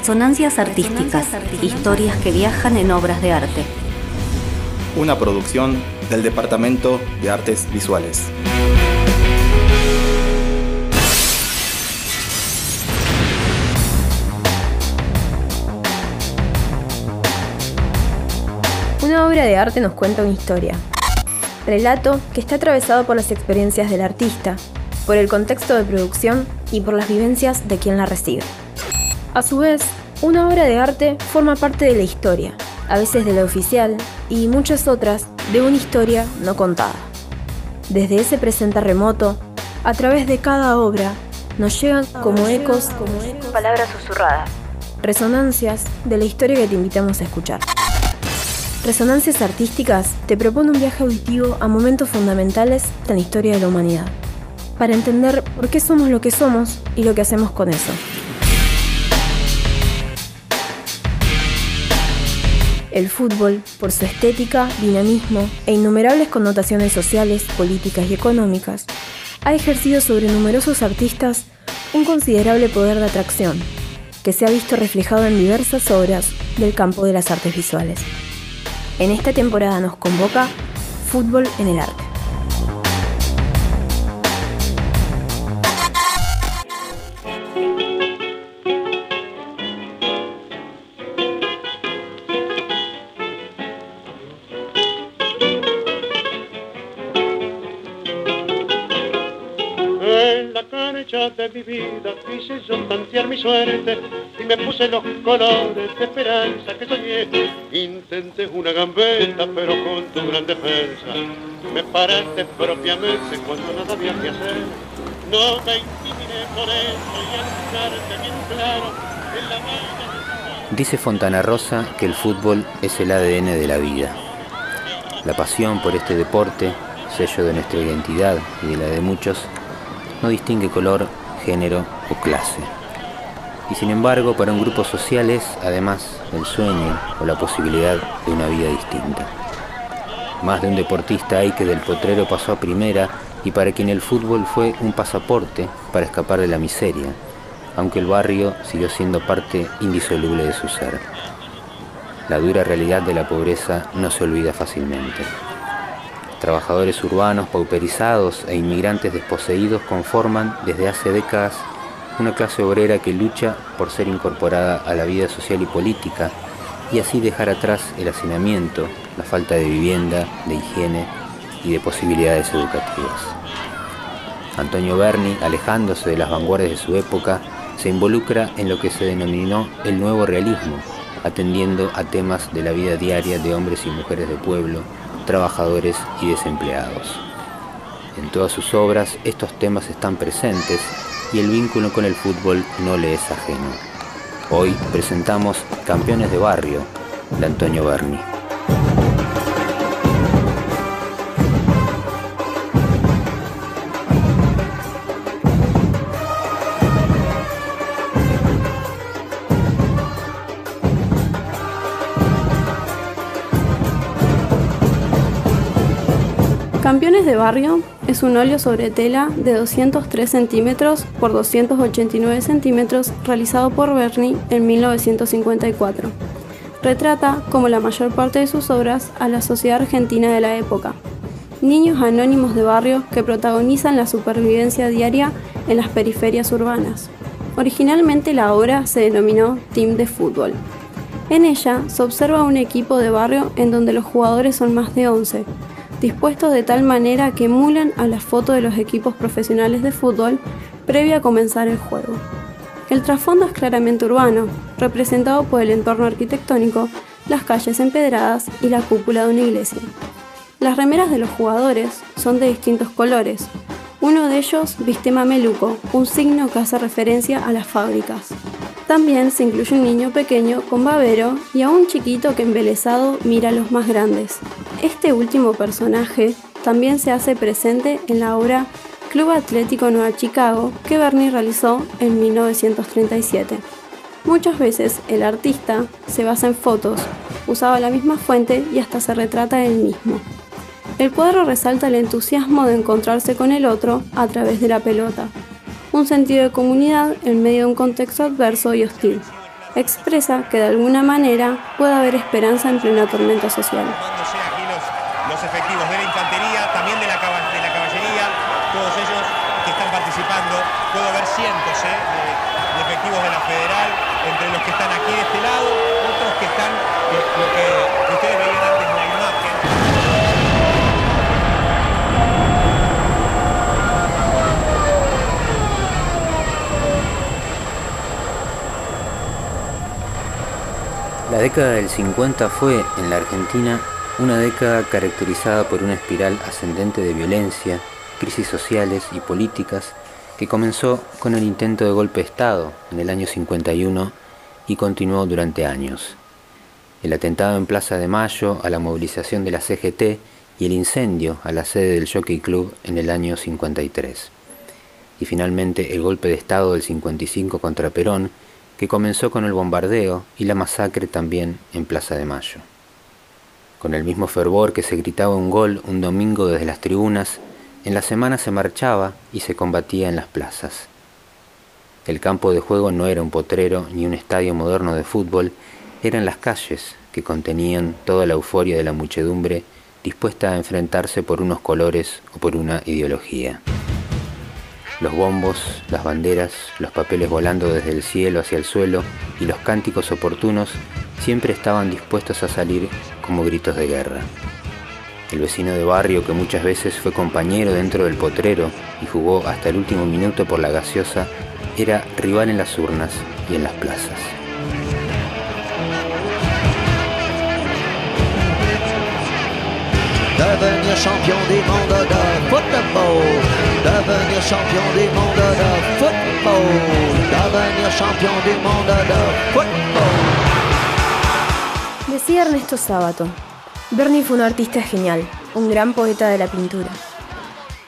Resonancias artísticas, historias que viajan en obras de arte. Una producción del Departamento de Artes Visuales. Una obra de arte nos cuenta una historia. Relato que está atravesado por las experiencias del artista, por el contexto de producción y por las vivencias de quien la recibe. A su vez, una obra de arte forma parte de la historia, a veces de la oficial y muchas otras de una historia no contada. Desde ese presente remoto, a través de cada obra, nos llegan como ecos, como palabras susurradas, resonancias de la historia que te invitamos a escuchar. Resonancias Artísticas te propone un viaje auditivo a momentos fundamentales de la historia de la humanidad, para entender por qué somos lo que somos y lo que hacemos con eso. El fútbol, por su estética, dinamismo e innumerables connotaciones sociales, políticas y económicas, ha ejercido sobre numerosos artistas un considerable poder de atracción, que se ha visto reflejado en diversas obras del campo de las artes visuales. En esta temporada nos convoca Fútbol en el Arte. De mi vida quise yo tantear mi suerte y me puse los colores de esperanza que soñé. Intenté una gambeta, pero con tu gran defensa me paraste propiamente cuando nada había que hacer. No me intiminé por eso y al bien claro en la vaina Dice Fontana Rosa que el fútbol es el ADN de la vida. La pasión por este deporte, sello de nuestra identidad y de la de muchos, no distingue color, género o clase. Y sin embargo, para un grupo social es, además, el sueño o la posibilidad de una vida distinta. Más de un deportista hay que del potrero pasó a primera y para quien el fútbol fue un pasaporte para escapar de la miseria, aunque el barrio siguió siendo parte indisoluble de su ser. La dura realidad de la pobreza no se olvida fácilmente. Trabajadores urbanos pauperizados e inmigrantes desposeídos conforman desde hace décadas una clase obrera que lucha por ser incorporada a la vida social y política y así dejar atrás el hacinamiento, la falta de vivienda, de higiene y de posibilidades educativas. Antonio Berni, alejándose de las vanguardias de su época, se involucra en lo que se denominó el nuevo realismo, atendiendo a temas de la vida diaria de hombres y mujeres de pueblo, trabajadores y desempleados. En todas sus obras estos temas están presentes y el vínculo con el fútbol no le es ajeno. Hoy presentamos Campeones de Barrio de Antonio Berni. Campeones de Barrio es un óleo sobre tela de 203 centímetros por 289 centímetros realizado por Berni en 1954. Retrata, como la mayor parte de sus obras, a la sociedad argentina de la época. Niños anónimos de barrio que protagonizan la supervivencia diaria en las periferias urbanas. Originalmente la obra se denominó Team de Fútbol. En ella se observa un equipo de barrio en donde los jugadores son más de 11, dispuestos de tal manera que emulan a la foto de los equipos profesionales de fútbol previa a comenzar el juego. El trasfondo es claramente urbano, representado por el entorno arquitectónico, las calles empedradas y la cúpula de una iglesia. Las remeras de los jugadores son de distintos colores. Uno de ellos viste mameluco, un signo que hace referencia a las fábricas. También se incluye un niño pequeño con babero y a un chiquito que embelesado mira a los más grandes. Este último personaje también se hace presente en la obra Club Atlético Nueva Chicago que Bernie realizó en 1937. Muchas veces el artista se basa en fotos, usaba la misma fuente y hasta se retrata él mismo. El cuadro resalta el entusiasmo de encontrarse con el otro a través de la pelota, un sentido de comunidad en medio de un contexto adverso y hostil. expresa que de alguna manera puede haber esperanza en plena tormenta social. los, los efectivos de la infantería, también de la, de la caballería, todos ellos que están participando. Puedo ver cientos ¿eh? de, de, efectivos de la federal, entre los que están aquí de este lado, otros que están, eh, lo que ustedes veían antes en la imagen. La década del 50 fue, en la Argentina, una década caracterizada por una espiral ascendente de violencia, crisis sociales y políticas que comenzó con el intento de golpe de Estado en el año 51 y continuó durante años. El atentado en Plaza de Mayo a la movilización de la CGT y el incendio a la sede del Jockey Club en el año 53. Y finalmente el golpe de Estado del 55 contra Perón que comenzó con el bombardeo y la masacre también en Plaza de Mayo. Con el mismo fervor que se gritaba un gol un domingo desde las tribunas, en la semana se marchaba y se combatía en las plazas. El campo de juego no era un potrero ni un estadio moderno de fútbol, eran las calles que contenían toda la euforia de la muchedumbre dispuesta a enfrentarse por unos colores o por una ideología. Los bombos, las banderas, los papeles volando desde el cielo hacia el suelo y los cánticos oportunos siempre estaban dispuestos a salir como gritos de guerra. El vecino de barrio que muchas veces fue compañero dentro del potrero y jugó hasta el último minuto por la gaseosa era rival en las urnas y en las plazas. Champion de champion. Decía Ernesto Sábato, Bernie fue un artista genial, un gran poeta de la pintura.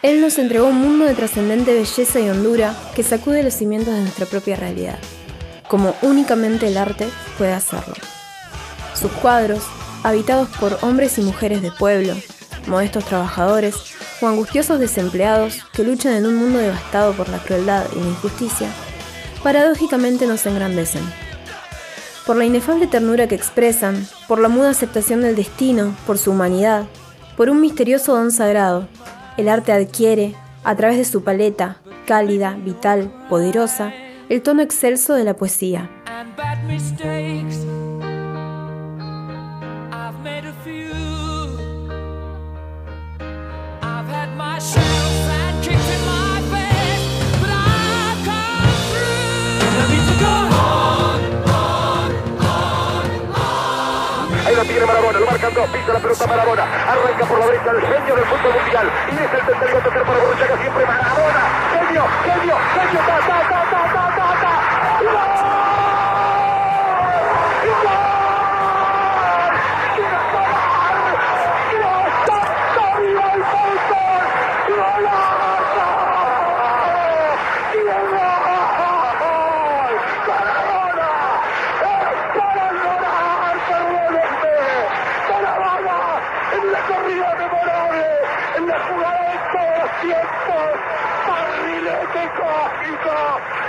Él nos entregó un mundo de trascendente belleza y hondura que sacude los cimientos de nuestra propia realidad, como únicamente el arte puede hacerlo. Sus cuadros, habitados por hombres y mujeres de pueblo, modestos trabajadores o angustiosos desempleados que luchan en un mundo devastado por la crueldad y la injusticia, paradójicamente nos engrandecen. Por la inefable ternura que expresan, por la muda aceptación del destino, por su humanidad, por un misterioso don sagrado, el arte adquiere, a través de su paleta, cálida, vital, poderosa, el tono excelso de la poesía. Tiene Marabona, lo marcan dos, pisa la pelota Marabona, arranca por la derecha el genio del fútbol mundial, y es el tercero tercero para Borruchaga siempre Marabona, genio, genio,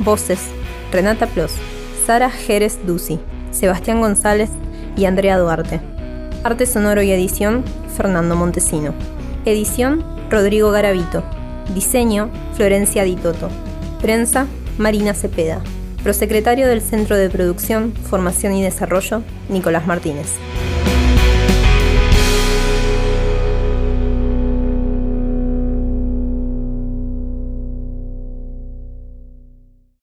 Voces, Renata Plos, Sara Jerez Duci, Sebastián González y Andrea Duarte. Arte sonoro y edición, Fernando Montesino. Edición, Rodrigo Garavito. Diseño, Florencia Ditoto. Prensa, Marina Cepeda. Prosecretario del Centro de Producción, Formación y Desarrollo, Nicolás Martínez.